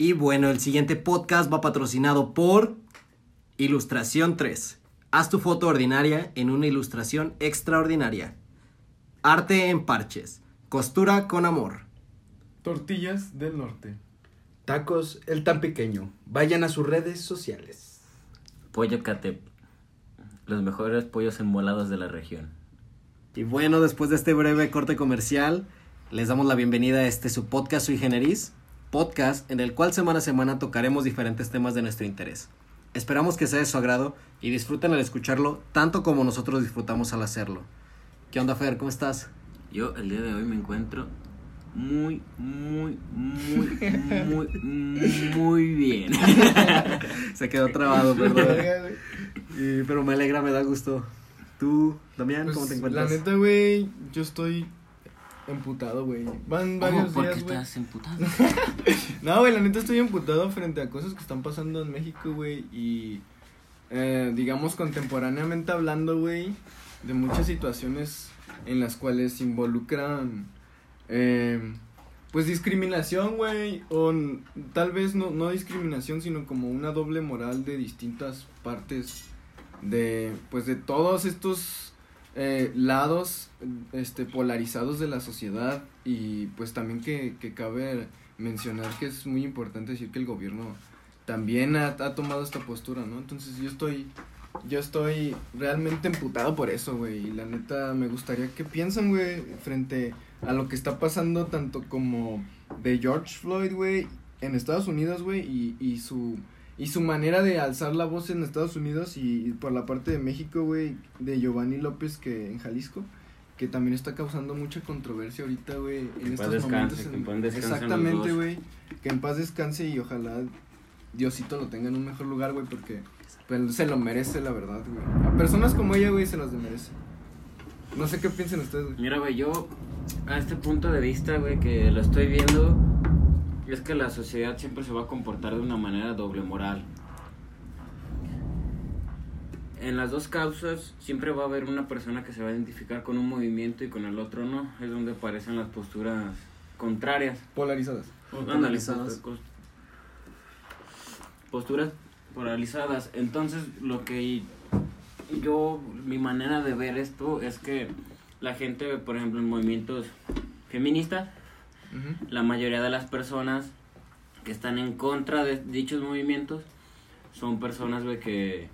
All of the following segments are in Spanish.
Y bueno, el siguiente podcast va patrocinado por Ilustración 3. Haz tu foto ordinaria en una ilustración extraordinaria. Arte en parches. Costura con amor. Tortillas del norte. Tacos el tan pequeño. Vayan a sus redes sociales. Pollo Catep. Los mejores pollos enmolados de la región. Y bueno, después de este breve corte comercial, les damos la bienvenida a este su podcast Sui Generis, podcast en el cual semana a semana tocaremos diferentes temas de nuestro interés. Esperamos que sea de su agrado y disfruten al escucharlo tanto como nosotros disfrutamos al hacerlo. ¿Qué onda, Fer? ¿Cómo estás? Yo el día de hoy me encuentro muy, muy, muy, muy, muy bien. Se quedó trabado, perdón. Y- pero me alegra, me da gusto. ¿Tú, Damián, Pues, cómo te encuentras? La neta, güey, yo estoy emputado, güey. Van varios ¿Por días, estás emputado? No, güey, la neta estoy emputado frente a cosas que están pasando en México, güey. Y, eh, digamos, contemporáneamente hablando, güey, de muchas situaciones en las cuales involucran, eh, pues, discriminación, güey. O tal vez no, no discriminación, sino como una doble moral de distintas partes de, pues, de todos estos eh, lados este polarizados de la sociedad y pues también que, que cabe mencionar que es muy importante decir que el gobierno también ha, ha tomado esta postura, ¿no? Entonces yo estoy yo estoy realmente emputado por eso, güey, y la neta me gustaría que piensen, güey, frente a lo que está pasando tanto como de George Floyd, güey, en Estados Unidos, güey, y, y su y su manera de alzar la voz en Estados Unidos y, y por la parte de México, güey, de Giovanni López que en Jalisco, que también está causando mucha controversia ahorita, güey, en en estos descanse, momentos. que en- en paz descansen los Exactamente, güey, que en paz descanse y ojalá Diosito lo tenga en un mejor lugar, güey, porque pues, se lo merece, la verdad, güey. A personas como ella, güey, se las merece. No sé qué piensan ustedes, güey. Mira, güey, yo a este punto de vista, güey, que lo estoy viendo, es que la sociedad siempre se va a comportar de una manera doble moral. En las dos causas siempre va a haber una persona que se va a identificar con un movimiento y con el otro no. Es donde aparecen las posturas contrarias. Polarizadas. Polarizadas. postu- Posturas polarizadas. Entonces, lo que yo, mi manera de ver esto es que la gente, por ejemplo, en movimientos feministas, La mayoría de las personas que están en contra de dichos movimientos son personas, güey, que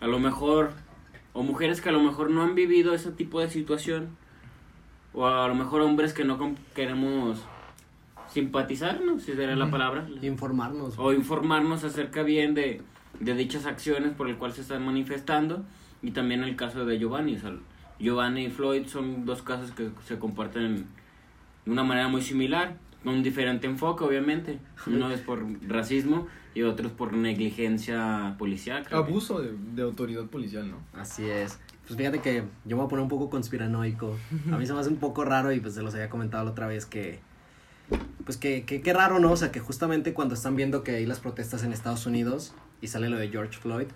a lo mejor, o mujeres que a lo mejor no han vivido ese tipo de situación, o a lo mejor hombres que no queremos simpatizar, ¿no? Si sería la palabra. Informarnos. O informarnos acerca bien de, de dichas acciones por el cual se están manifestando. Y también el caso de Giovanni. O sea, Giovanni y Floyd son dos casos que se comparten de una manera muy similar. Con un diferente enfoque, obviamente. Uno es por racismo y otro es por negligencia policial. creo que. Abuso de, de autoridad policial, ¿no? Así es. Pues fíjate que yo me voy a poner un poco conspiranoico. A mí se me hace un poco raro y pues se los había comentado la otra vez que... Pues que, que, qué raro, ¿no? O sea, que justamente cuando están viendo que hay las protestas en Estados Unidos y sale lo de George Floyd,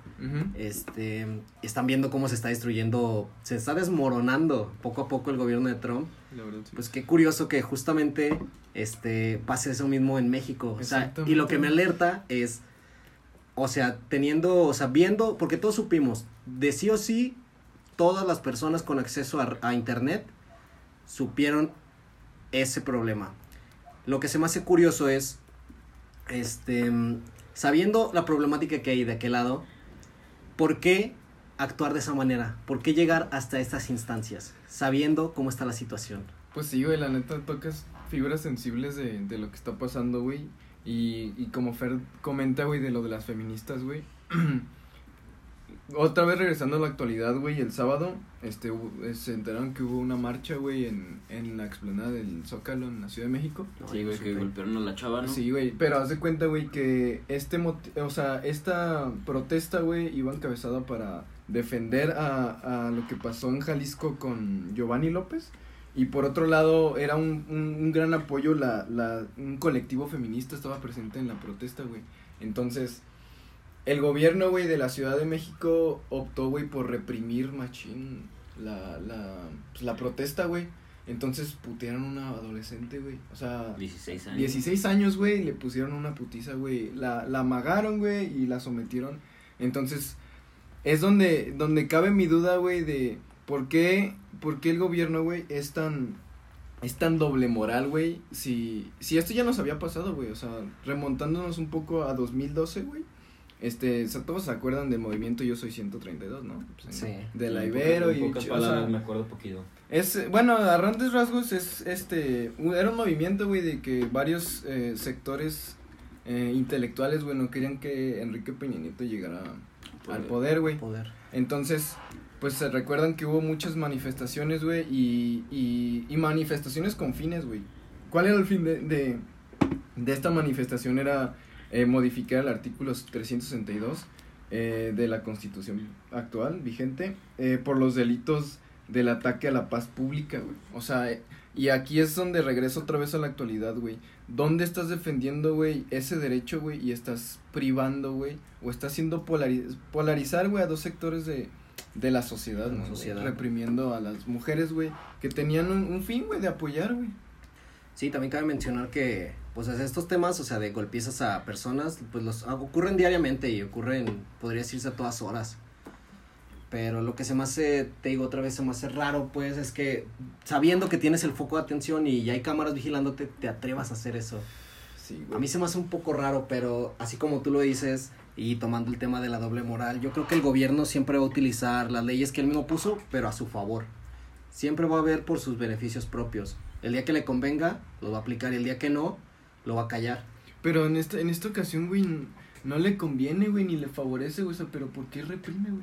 este, están viendo cómo se está destruyendo, se está desmoronando poco a poco el gobierno de Trump. La verdad, sí. Pues qué curioso que justamente este pase eso mismo en México. O sea, y lo que me alerta es, o sea, teniendo, o sea, viendo, porque todos supimos, de sí o sí, todas las personas con acceso a, a internet supieron ese problema. Lo que se me hace curioso es, este, sabiendo la problemática que hay de aquel lado, ¿por qué actuar de esa manera? ¿Por qué llegar hasta estas instancias? Sabiendo cómo está la situación. Pues sí, güey, la neta tocas fibras sensibles de, de lo que está pasando, güey. Y, y como Fer comenta, güey, de lo de las feministas, güey. Otra vez regresando a la actualidad, güey, el sábado, este, eh, se enteraron que hubo una marcha, güey, en, en la explanada del Zócalo en la Ciudad de México. Sí, güey, que golpearon a la chava, ¿no? Sí, güey, pero haz de cuenta, güey, que este, moti- o sea, esta protesta, güey, iba encabezada para defender a, a lo que pasó en Jalisco con Giovanni López. Y por otro lado, era un, un, un gran apoyo, la, la, un colectivo feminista estaba presente en la protesta, güey. Entonces, el gobierno, güey, de la Ciudad de México optó, güey, por reprimir machín la, la, pues, la protesta, güey. Entonces putearon a una adolescente, güey. O sea, 16 años. 16 años, güey, le pusieron una putiza, güey. La, la amagaron, güey, y la sometieron. Entonces, es donde, donde cabe mi duda, güey, de por qué, por qué el gobierno, güey, es tan, es tan doble moral, güey. Si, si esto ya nos había pasado, güey, o sea, remontándonos un poco a 2012, güey. Este, o sea, todos se acuerdan del movimiento Yo Soy 132, ¿no? Pues, Sí. De la Ibero y... pocas o sea, palabras me acuerdo poquito. es, bueno, a grandes rasgos es, este, era un movimiento, güey, de que varios eh, sectores eh, intelectuales, güey, no querían que Enrique Peña Nieto llegara al poder, güey. Poder. Entonces, pues se recuerdan que hubo muchas manifestaciones, güey, y, y, y manifestaciones con fines, güey. ¿Cuál era el fin de, de, de esta manifestación? Era eh, modificar el artículo 362 eh, de la constitución actual, vigente, eh, por los delitos del ataque a la paz pública, güey. O sea, eh, y aquí es donde regreso otra vez a la actualidad, güey. ¿Dónde estás defendiendo, güey, ese derecho, güey, y estás privando, güey, o estás haciendo polari- polarizar, güey, a dos sectores de, de la sociedad, la ¿no? sociedad. Reprimiendo a las mujeres, güey, que tenían un, un fin, güey, de apoyar, güey. Sí, también cabe mencionar que, pues, estos temas, o sea, de golpizas a personas, pues, los ocurren diariamente y ocurren, podría decirse a todas horas. Pero lo que se me hace, te digo otra vez, se me hace raro, pues, es que sabiendo que tienes el foco de atención y ya hay cámaras vigilándote, te atrevas a hacer eso. Sí, A mí se me hace un poco raro, pero así como tú lo dices, y tomando el tema de la doble moral, yo creo que el gobierno siempre va a utilizar las leyes que él mismo puso, pero a su favor. Siempre va a ver por sus beneficios propios. El día que le convenga, lo va a aplicar, y el día que no, lo va a callar. Pero en esta, en esta ocasión, güey, no le conviene, güey, ni le favorece, güey, o sea, pero ¿por qué reprime, güey?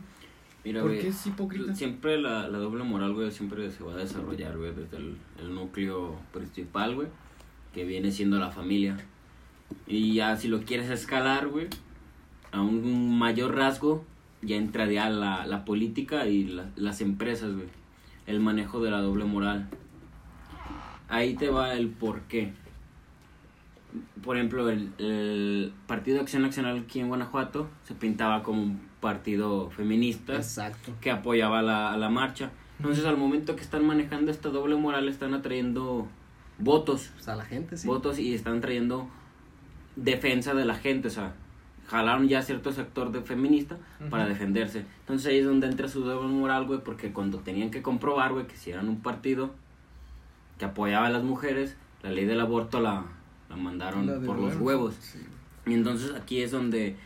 Mira, ¿Por güey, qué es hipócrita? Siempre la, la doble moral, güey, siempre se va a desarrollar, güey, desde el, el núcleo principal, güey, que viene siendo la familia. Y ya si lo quieres escalar, güey, a un mayor rasgo, ya entraría la, la política y la- las empresas, güey. El manejo de la doble moral. Ahí te va el por qué. Por ejemplo, el, el Partido de Acción Nacional aquí en Guanajuato se pintaba como un partido feminista Exacto. que apoyaba la, a la marcha. Entonces, al momento que están manejando esta doble moral, están atrayendo votos, Pues a la gente, sí. votos y están trayendo defensa de la gente, o sea, jalaron ya cierto sector de feminista para defenderse. Entonces ahí es donde entra su doble moral, güey, porque cuando tenían que comprobar, güey, que si eran un partido que apoyaba a las mujeres, la ley del aborto la, la mandaron La por los huevo. huevos. Sí. Y entonces aquí es donde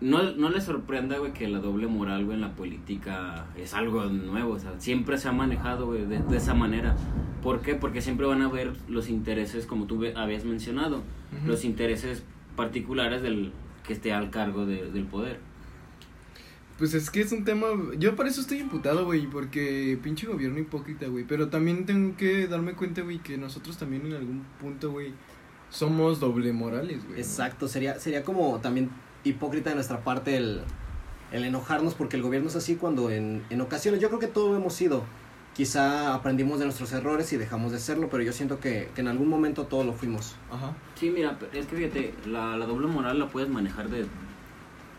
no, no les sorprenda, güey, que la doble moral, güey, en la política es algo nuevo. O sea, siempre se ha manejado, güey, de, de esa manera. ¿Por qué? Porque siempre van a ver los intereses, como tú habías mencionado, los intereses particulares del que esté al cargo de- del poder. Pues es que es un tema, yo por eso estoy imputado, güey, porque pinche gobierno hipócrita, güey, pero también tengo que darme cuenta, güey, que nosotros también en algún punto, güey, somos doble morales, güey. ¿no? Exacto, sería, sería como también hipócrita de nuestra parte el, el enojarnos porque el gobierno es así cuando en, en ocasiones, yo creo que todos hemos sido, quizá aprendimos de nuestros errores y dejamos de serlo, pero yo siento que, que en algún momento todos lo fuimos. Ajá. Sí, mira, es que fíjate, la, la doble moral la puedes manejar de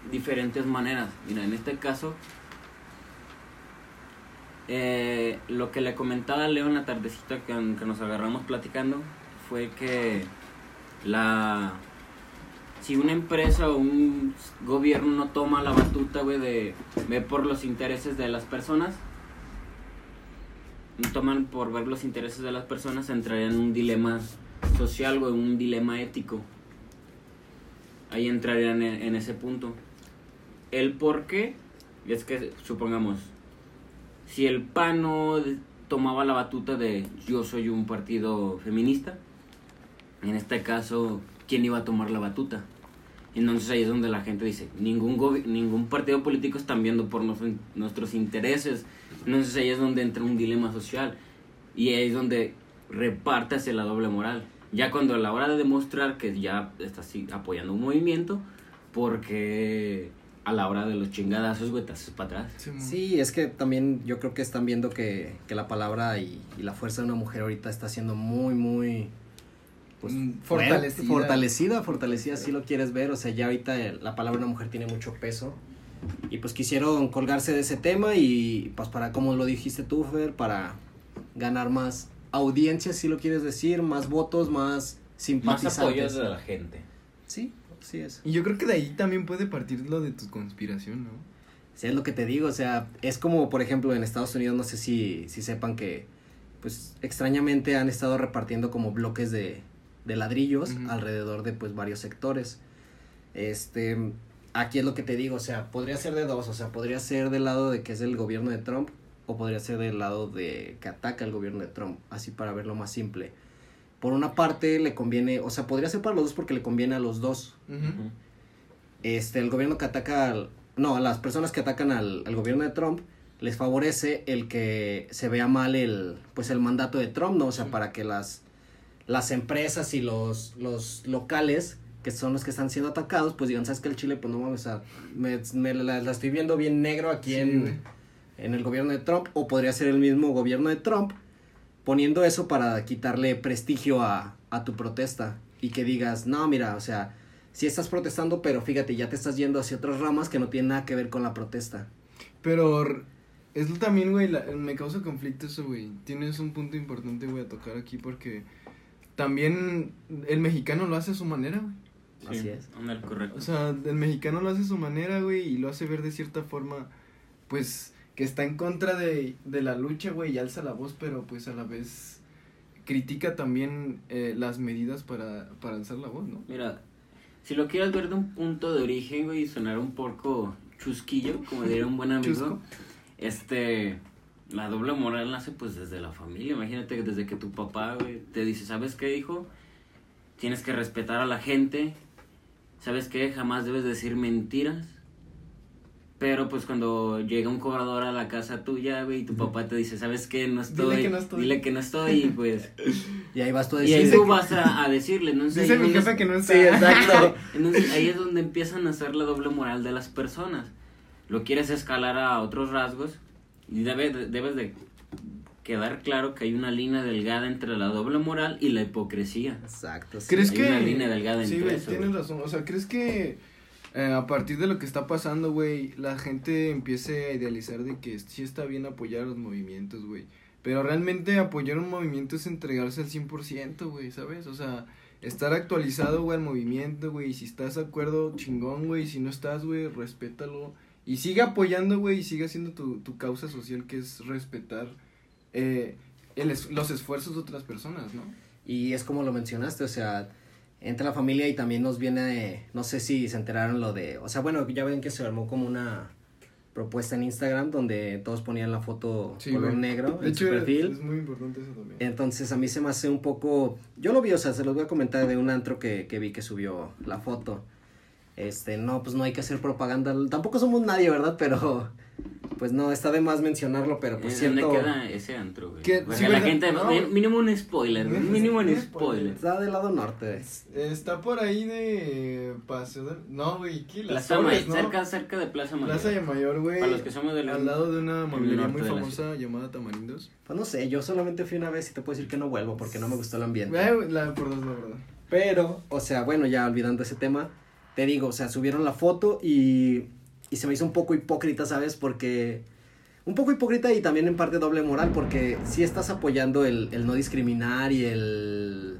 diferentes maneras. Mira, en este caso, eh, lo que le comentaba a Leo en la tardecita que, nos agarramos platicando fue que la si una empresa o un gobierno no toma la batuta, güey, de ver por los intereses de las personas, toman por ver los intereses de las personas, entrarían en un dilema social, güey, un dilema ético. Ahí entrarían en, en ese punto. El por qué es que, supongamos, si el PAN no tomaba la batuta de yo soy un partido feminista, en este caso, ¿quién iba a tomar la batuta? Entonces ahí es donde la gente dice, ningún, ningún partido político están viendo por nuestros intereses. Entonces ahí es donde entra un dilema social. Y ahí es donde reparte hacia la doble moral. Ya cuando a la hora de demostrar que ya estás apoyando un movimiento, porque a la hora de los chingadazos, güey, te haces para atrás. Sí, es que también yo creo que están viendo que, que la palabra y, y la fuerza de una mujer ahorita está siendo muy, muy... Pues, Mm, fuerte, fortalecida. Fortalecida, fortalecida, si lo quieres ver. O sea, ya ahorita la palabra de una mujer tiene mucho peso. Y pues quisieron colgarse de ese tema y pues para, como lo dijiste tú, Fer, para ganar más audiencia, si lo quieres decir, más votos, más simpatizantes. Más apoyos de la gente. Sí, sí es. Y yo creo que de ahí también puede partir lo de tu conspiración, ¿no? Sí, es lo que te digo, o sea, es como, por ejemplo, en Estados Unidos, no sé si, si sepan que, pues, extrañamente han estado repartiendo como bloques de, de ladrillos alrededor de, pues, varios sectores. Este, aquí es lo que te digo, o sea, podría ser de dos, o sea, podría ser del lado de que es el gobierno de Trump o podría ser del lado de que ataca el gobierno de Trump, así para verlo más simple. Por una parte le conviene, o sea, podría ser para los dos porque le conviene a los dos. Este, el gobierno que ataca al, no, a las personas que atacan al, al gobierno de Trump les favorece el que se vea mal el, pues el mandato de Trump, ¿no? O sea, para que las, las empresas y los, los locales que son los que están siendo atacados, pues digan, ¿sabes qué? El Chile, pues no mames, sea, me, me la, la estoy viendo bien negro aquí Sí, en, en el gobierno de Trump, o podría ser el mismo gobierno de Trump poniendo eso para quitarle prestigio a, a tu protesta y que digas, no, mira, o sea, sí estás protestando, pero fíjate, ya te estás yendo hacia otras ramas que no tienen nada que ver con la protesta. Pero es lo también, güey, la- me causa conflicto eso, güey. Tienes un punto importante, güey, a tocar aquí porque también el mexicano lo hace a su manera, güey. Así es. Correcto. O sea, el mexicano lo hace a su manera, güey, y lo hace ver de cierta forma, pues, que está en contra de, de la lucha, güey, y alza la voz, pero pues a la vez critica también eh, las medidas para, para alzar la voz, ¿no? Mira, si lo quieres ver de un punto de origen, güey, y sonar un poco chusquillo, como diría un buen amigo, Chusco. este, la doble moral nace pues desde la familia. Imagínate que desde que tu papá, güey, te dice, ¿sabes qué, hijo? Tienes que respetar a la gente. ¿Sabes qué? Jamás debes decir mentiras. Pero pues cuando llega un cobrador a la casa tuya, güey, y tu papá te dice, ¿sabes qué? No Dile estoy. que no estoy. Dile que no estoy, y pues... Y ahí vas tú a y ahí tú vas a, a decirle, ¿no? Dice mi Entonces, jefe que no está. sí, exacto. entonces ahí es donde empiezan a hacer la doble moral de las personas. Lo quieres escalar a otros rasgos y debe, debes de quedar claro que hay una línea delgada entre la doble moral y la hipocresía. Exacto. sí. ¿Crees Hay que...? una línea delgada sí, entre eso, tienes razón. O sea, ¿crees que eh, a partir de lo que está pasando, güey, la gente empiece a idealizar de que sí está bien apoyar los movimientos, güey? Pero realmente apoyar un movimiento es entregarse al 100%, güey, ¿sabes? O sea, estar actualizado, güey, al movimiento, güey. Si estás de acuerdo, chingón, güey. Si no estás, güey, respétalo. Y sigue apoyando, güey, y sigue haciendo tu, tu causa social, que es respetar eh, el es- los esfuerzos de otras personas, ¿no? Y es como lo mencionaste, o sea, entra la familia y también nos viene, no sé si se enteraron lo de, o sea, bueno, ya ven que se armó como una propuesta en Instagram donde todos ponían la foto Sí, color negro De en su perfil. es muy importante eso también. Entonces a mí se me hace un poco, yo lo vi, o sea, se los voy a comentar de un antro que, que vi que subió la foto. Este, no, pues no hay que hacer propaganda, tampoco somos nadie, ¿verdad? Pero, pues no, está de más mencionarlo, pero pues ¿En ¿Dónde siento, queda ese antro, güey? Sí, la ¿verdad? gente, No, mínimo un spoiler, güey, mínimo un spoiler. está del lado norte. Está por ahí de Paseo del... No, güey, ¿qué? Las Plaza Torres, Mayor, ¿no? cerca, cerca de Plaza Mayor. Plaza de Mayor, güey. Para los que somos del Al lado de una mueblería norte muy famosa llamada Tamarindos. Pues no sé, yo solamente fui una vez y te puedo decir que no vuelvo porque no me gustó el ambiente. Eh, La por dos, la verdad. Pero, o sea, bueno, ya olvidando ese tema, te digo, o sea, subieron la foto y, y se me hizo un poco hipócrita, ¿sabes? Porque, un poco hipócrita y también en parte doble moral, porque sí estás apoyando el, el no discriminar y el,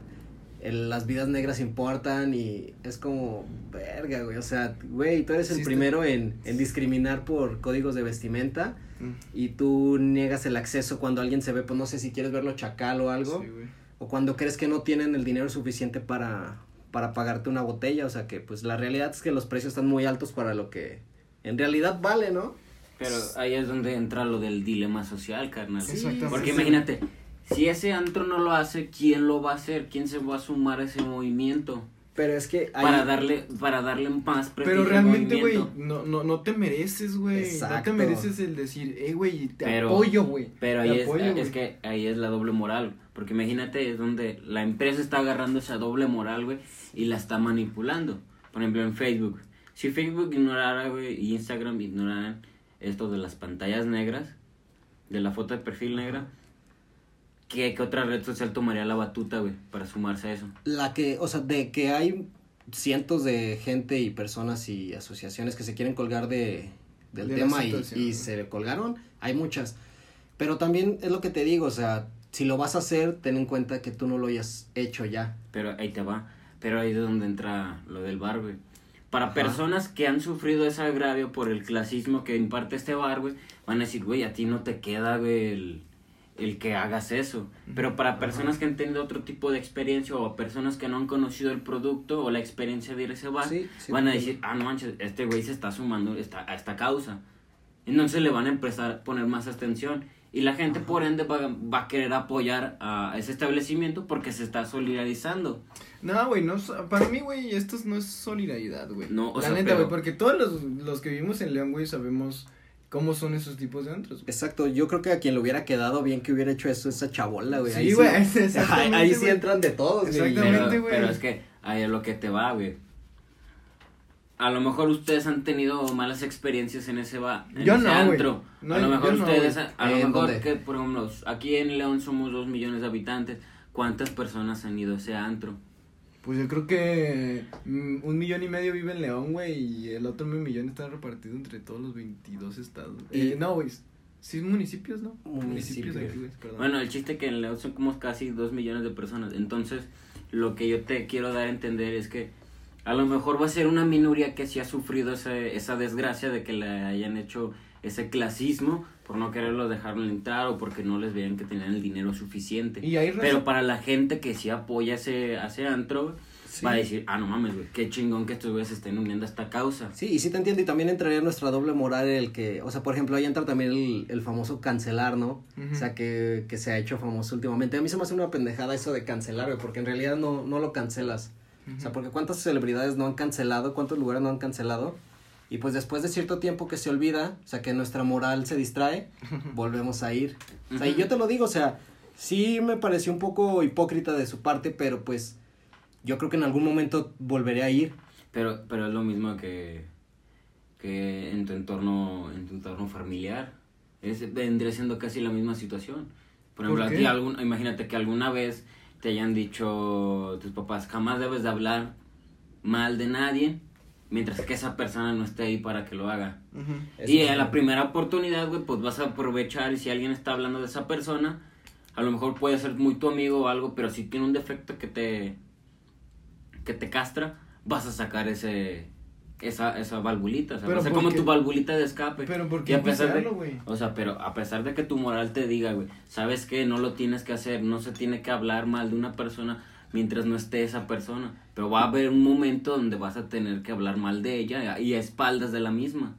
el las vidas negras importan y es como, verga, güey, o sea, güey, tú eres el Sí, primero en, en discriminar por códigos de vestimenta Mm. y tú niegas el acceso cuando alguien se ve, pues no sé si quieres verlo chacal o algo Sí, güey. o cuando crees que no tienen el dinero suficiente para, para pagarte una botella, o sea que pues la realidad es que los precios están muy altos para lo que en realidad vale, ¿no? Pero ahí es donde entra lo del dilema social, carnal. Sí, Exactamente. Porque imagínate, si ese antro no lo hace, ¿quién lo va a hacer? ¿Quién se va a sumar a ese movimiento? Pero es que hay- Para darle para darle más Pero al realmente, güey, no, no, no te mereces, güey. No te mereces el decir, eh, güey, te Pero- apoyo, güey. Pero Te ahí es, apoyo, es que ahí es la doble moral. Porque imagínate, es donde la empresa está agarrando esa doble moral, güey, y la está manipulando. Por ejemplo, en Facebook. Si Facebook ignorara, güey, y Instagram ignoraran esto de las pantallas negras, de la foto de perfil negra, ¿qué, qué otra red social tomaría la batuta, güey, para sumarse a eso? la que, o sea, de que hay cientos de gente y personas y asociaciones que se quieren colgar de del De tema y, y se colgaron, hay muchas. Pero también es lo que te digo, o sea, si lo vas a hacer, ten en cuenta que tú no lo hayas hecho ya. Pero ahí te va. Pero ahí es donde entra lo del bar, güey. Para personas que han sufrido ese agravio por el clasismo que imparte este bar, güey, van a decir, güey, a ti no te queda, güey, el, que hagas eso. Pero para personas que han tenido otro tipo de experiencia o personas que no han conocido el producto o la experiencia de ir a ese bar, van a decir, ah, no manches, este güey se está sumando esta, a esta causa. Entonces le van a empezar a poner más atención. Y la gente, por ende, va, va, a querer apoyar a ese establecimiento porque se está solidarizando. No, güey, no, para mí, güey, esto no es solidaridad, güey. No, o La neta, güey, porque todos los, los que vivimos en León, güey, sabemos cómo son esos tipos de antros. Exacto, yo creo que a quien le hubiera quedado bien que hubiera hecho eso, esa chabola, güey. Sí, güey, ahí, sí, ahí, sí entran de todos, Exactamente, güey. Pero, pero, es que ahí es lo que te va, güey a lo mejor ustedes han tenido malas experiencias en ese, ba en yo ese no, antro. a lo mejor ustedes, a lo mejor que, por ejemplo, aquí en León somos dos millones de habitantes. ¿Cuántas personas han ido a ese antro? Pues yo creo que mm, un millón y medio vive en León, güey, y el otro millón está repartido entre todos los 22 estados. Eh, no, güey, sí municipios, ¿no? Municipios. aquí, güey, Bueno, el chiste que en León son como casi dos millones de personas. Entonces, lo que yo te quiero dar a entender es que a lo mejor va a ser una minoría que sí ha sufrido ese, esa desgracia de que le hayan hecho ese clasismo por no quererlo dejarlo entrar o porque no les veían que tenían el dinero suficiente. Pero para la gente que sí apoya ese, ese antro, va a decir, ah, no mames, güey, qué chingón que estos güeyes estén uniendo a esta causa. Sí, y sí te entiendo, y también entraría nuestra doble moral el que, o sea, por ejemplo, ahí entra también el, el famoso cancelar, ¿no? O sea, que, que se ha hecho famoso últimamente. A mí se me hace una pendejada eso de cancelar, güey, porque en realidad no, no lo cancelas. O sea, porque cuántas celebridades no han cancelado, cuántos lugares no han cancelado. Y pues después de cierto tiempo que se olvida, o sea, que nuestra moral se distrae, volvemos a ir. O sea, y yo te lo digo, o sea, sí me pareció un poco hipócrita de su parte, pero pues yo creo que en algún momento volveré a ir. Pero, pero es lo mismo que, que en tu entorno, en tu entorno familiar. Es, vendría siendo casi la misma situación. Por ejemplo, a ti algún, imagínate que alguna vez te hayan dicho tus papás, jamás debes de hablar mal de nadie mientras que esa persona no esté ahí para que lo haga. Y a la primera oportunidad, güey, pues vas a aprovechar y si alguien está hablando de esa persona, a lo mejor puede ser muy tu amigo o algo, pero si tiene un defecto que te que te castra, vas a sacar ese esa, esa valvulita, o sea, va a ser como tu valvulita de escape. Pero ¿por qué a pesar de, O sea, pero a pesar de que tu moral te diga, güey, sabes que no lo tienes que hacer, no se tiene que hablar mal de una persona mientras no esté esa persona, pero va a haber un momento donde vas a tener que hablar mal de ella y a espaldas de la misma.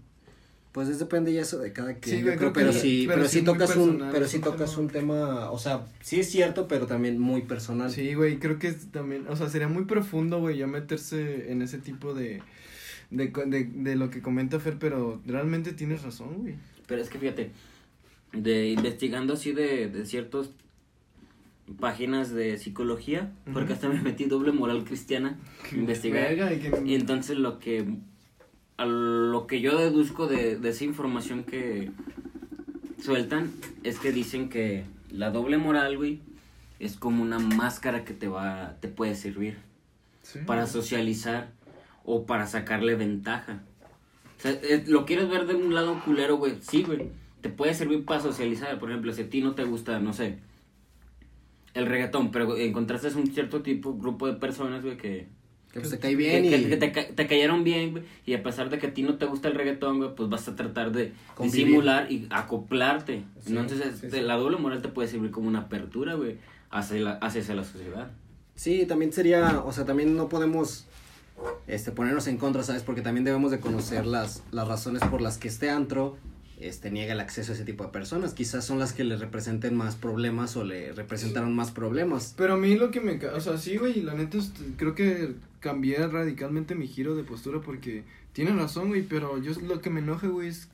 Pues es depende ya eso de cada quien, sí, creo, pero sí, pero, sí, tocas un, pero sí tocas un tema, o sea, sí es cierto, pero también muy personal. Sí, güey, creo que es también, o sea, sería muy profundo, güey, ya meterse en ese tipo de, de, de, de lo que comenta Fer, pero realmente tienes razón, güey. Pero es que fíjate, de investigando así de, de ciertas páginas de psicología, porque hasta me metí doble moral cristiana investigar. y, entonces lo que a lo que yo deduzco de, de esa información que sueltan es que dicen que la doble moral, güey, es como una máscara que te va te puede servir para socializar o para sacarle ventaja. O sea, eh, lo quieres ver de un lado culero, güey. Sí, güey. Te puede servir para socializar. Por ejemplo, si a ti no te gusta, no sé, el reggaetón, pero encontraste un cierto tipo, grupo de personas, güey, que... Que te cae bien y... Que, te, cayeron bien, güey. Y a pesar de que a ti no te gusta el reggaetón, güey, pues vas a tratar de simular y acoplarte. Entonces, este, la doble moral te puede servir como una apertura, güey, hacia la, hacia la sociedad. Sí, también sería, o sea, también no podemos este, ponernos en contra, ¿sabes? Porque también debemos de conocer las, las razones por las que este antro este, niega el acceso a ese tipo de personas. Quizás son las que le representen más problemas o le representaron más problemas. Pero a mí lo que me... O sea, sí, güey, la neta creo que cambié radicalmente mi giro de postura porque tiene razón, güey, pero yo lo que me enoja, güey, es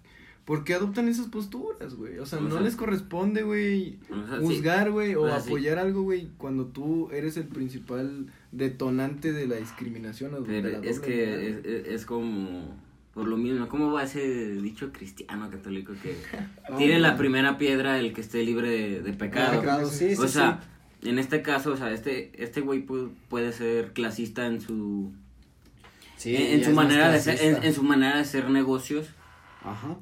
¿Por qué adoptan esas posturas, güey? O sea, no les corresponde, güey, juzgar, güey, o, apoyar algo, güey, cuando tú eres el principal detonante de la discriminación. O es que es, como, por lo mismo, ¿cómo va ese dicho cristiano católico que tiene la primera piedra el que esté libre de, pecado? o sea, en este caso, o sea, este este güey puede, ser clasista en su... en, su manera de en su manera de hacer negocios. Ajá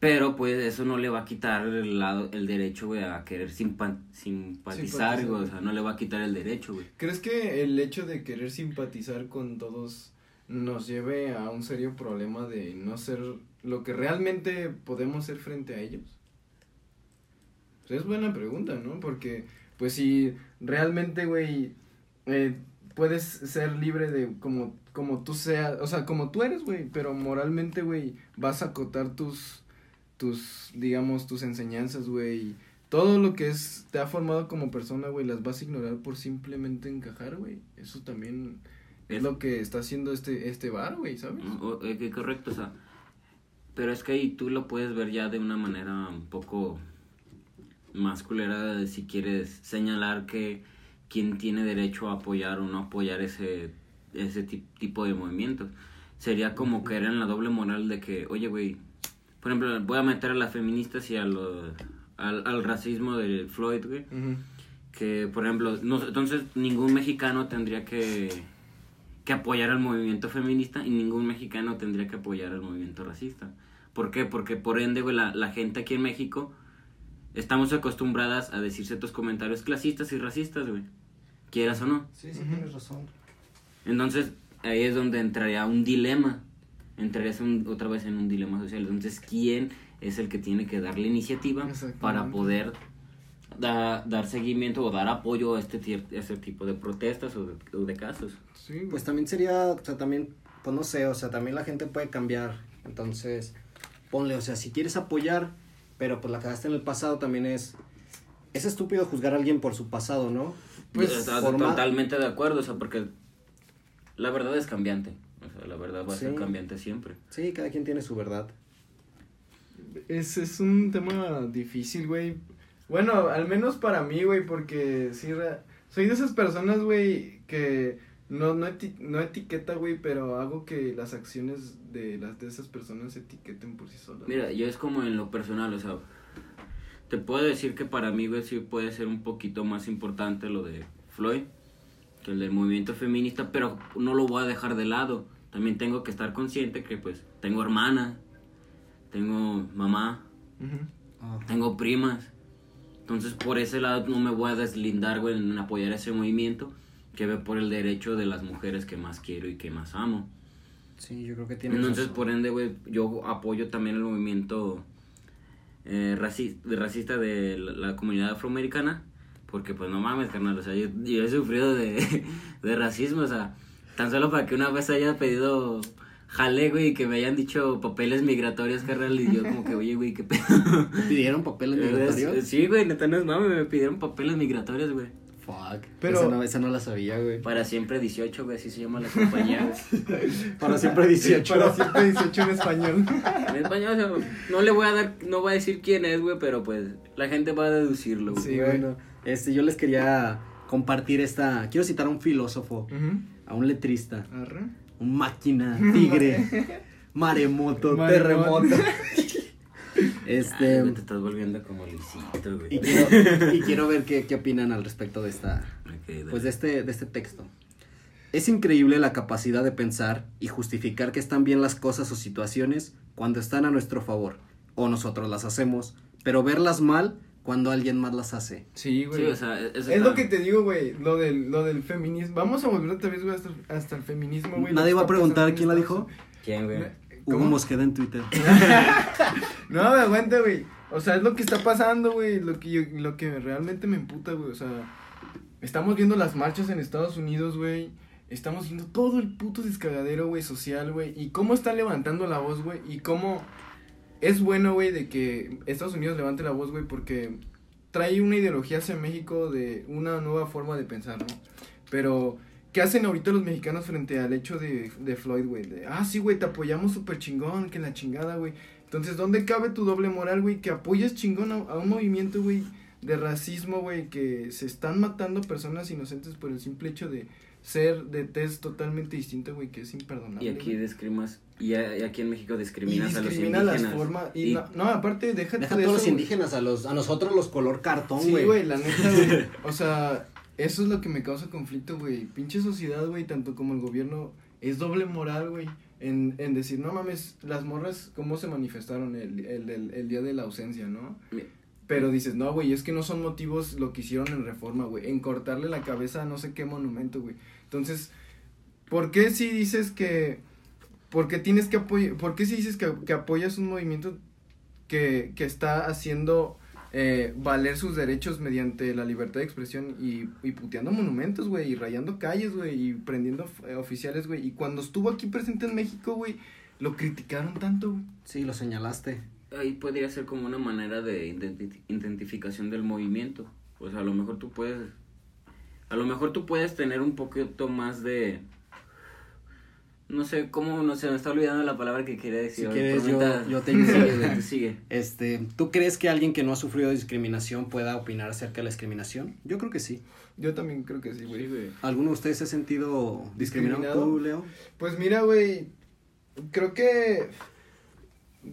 Pero pues eso no le va a quitar el, lado, el derecho, güey, a querer simpatizar, güey. O sea, no le va a quitar el derecho, güey. ¿Crees que el hecho de querer simpatizar con todos nos lleve a un serio problema de no ser lo que realmente podemos ser frente a ellos? Pues es buena pregunta, ¿no? Porque, pues si realmente, güey, eh, puedes ser libre de como, como tú seas, o sea, como tú eres, güey, pero moralmente, güey, vas a acotar tus tus, digamos, tus enseñanzas, güey. Todo lo que es, te ha formado como persona, güey, las vas a ignorar por simplemente encajar, güey. Eso también es lo que está haciendo este, este bar, güey, ¿sabes? Eh, correcto, o sea. Pero es que ahí tú lo puedes ver ya de una manera un poco más culera si quieres señalar que quien tiene derecho a apoyar o no apoyar ese, ese tipo de movimientos. Sería como que en la doble moral de que, oye, güey, por ejemplo, voy a meter a las feministas y a lo, al, al racismo de Floyd, güey. Que, por ejemplo, no, entonces ningún mexicano tendría que, que apoyar al movimiento feminista y ningún mexicano tendría que apoyar al movimiento racista. ¿Por qué? Porque por ende, güey, la, la gente aquí en México estamos acostumbradas a decir ciertos comentarios clasistas y racistas, güey. Quieras o no. Sí, sí, tienes razón. Entonces, ahí es donde entraría un dilema entrarías otra vez en un dilema social. Entonces, ¿quién es el que tiene que dar la iniciativa para poder dar seguimiento o dar apoyo a este, ese tipo de protestas o de, casos? Sí, pues también sería, o sea, también, pues no sé, o sea, también la gente puede cambiar. Entonces, ponle, o sea, si quieres apoyar, pero pues la cagaste en el pasado también es... Es estúpido juzgar a alguien por su pasado, ¿no? Pues, totalmente de acuerdo, o sea, porque la verdad es cambiante la verdad va a ser cambiante siempre. Sí, cada quien tiene su verdad. Es, es un tema difícil, güey. Bueno, al menos para mí, güey, porque sí, soy de esas personas, güey, que no, no, no etiqueta, güey, pero hago que las acciones de las de esas personas se etiqueten por sí solas. Mira, yo es como en lo personal, o sea, te puedo decir que para mí, güey, sí puede ser un poquito más importante lo de Floyd que el del movimiento feminista, pero no lo voy a dejar de lado también tengo que estar consciente que pues tengo hermana, tengo mamá, tengo primas. Entonces por ese lado no me voy a deslindar, güey, en apoyar ese movimiento que ve por el derecho de las mujeres que más quiero y que más amo. Sí, yo creo que tiene Entonces, por ende, güey, yo apoyo también el movimiento eh, racista de la, comunidad afroamericana. Porque, pues, no mames, carnal, o sea, yo, yo he sufrido de, de racismo, o sea, Tan solo para que una vez haya pedido jale, güey, y que me hayan dicho papeles migratorios, carnal, y yo como que, oye, güey, qué pedo. ¿Pidieron papeles migratorios? Sí, güey, neta no es mami, me pidieron papeles migratorios, güey. Fuck. Pero esa no, esa no la sabía, güey. Para siempre 18, güey, así se llama la compañía. para siempre 18. para siempre 18 en español. en español, o sea, no le voy a dar, no voy a decir quién es, güey, pero pues la gente va a deducirlo, güey. Sí, bueno. Este, yo les quería compartir esta, quiero citar a un filósofo a un letrista, un máquina, tigre, maremoto, terremoto. este. te estás volviendo como Luisito, güey. Y quiero, y quiero ver qué, qué, opinan al respecto de esta. pues de este, de este texto. Es increíble la capacidad de pensar y justificar que están bien las cosas o situaciones cuando están a nuestro favor, o nosotros las hacemos, pero verlas mal cuando alguien más las hace. Sí, güey. o sea, es, lo que te digo, güey, lo del, lo del feminismo. Vamos a volver otra vez, güey, hasta, hasta, el feminismo, güey. Nadie va a preguntar quién la dijo. ¿Quién, güey? Hugo Mosqueda en Twitter. no, me aguanta, güey. O sea, es lo que está pasando, güey. Lo que, lo que realmente me emputa, güey. O sea, estamos viendo las marchas en Estados Unidos, güey. Estamos viendo todo el puto descagadero, güey, social, güey. Y cómo están levantando la voz, güey. Y cómo es bueno, güey, de que Estados Unidos levante la voz, güey, porque trae una ideología hacia México de una nueva forma de pensar, ¿no? Pero, ¿qué hacen ahorita los mexicanos frente al hecho de, de Floyd, güey? Ah, sí, güey, te apoyamos súper chingón, que la chingada, güey. Entonces, ¿dónde cabe tu doble moral, güey? Que apoyes chingón a, a un movimiento, güey, de racismo, güey, que se están matando personas inocentes por el simple hecho de ser de test totalmente distinto, güey, que es imperdonable. Y aquí discrimas, y, aquí en México discriminas a los indígenas. las formas, y, No, aparte, deja, deja a todos los indígenas, a los, a nosotros los color cartón, güey. Sí, güey, la neta, güey, o sea, eso es lo que me causa conflicto, güey. Pinche sociedad, güey, tanto como el gobierno, es doble moral, güey. En, en decir, no mames, las morras, ¿cómo se manifestaron el, el, el, el día de la ausencia, no? Pero dices, no, güey, es que no son motivos lo que hicieron en reforma, güey. En cortarle la cabeza a no sé qué monumento, güey. Entonces, ¿por qué si dices que... ¿Por qué tienes que apoyar... ¿Por qué si dices que, que apoyas un movimiento que, que está haciendo eh, valer sus derechos mediante la libertad de expresión y, y puteando monumentos, güey, y rayando calles, güey, y prendiendo eh, oficiales, güey. Y cuando estuvo aquí presente en México, güey, lo criticaron tanto, güey. Sí, lo señalaste ahí podría ser como una manera de identificación del movimiento. O sea, a lo mejor tú puedes, a lo mejor tú puedes tener un poquito más de, no sé cómo, no sé, me está olvidando la palabra que quería decir. Si quieres, yo, yo, te sigue, sigue. Este, ¿tú crees que alguien que no ha sufrido discriminación pueda opinar acerca de la discriminación? Yo creo que sí. Yo también creo que sí, güey. ¿Alguno de ustedes se ha sentido discriminado, ¿Discriminado? tú, Leo? Pues mira, güey, creo que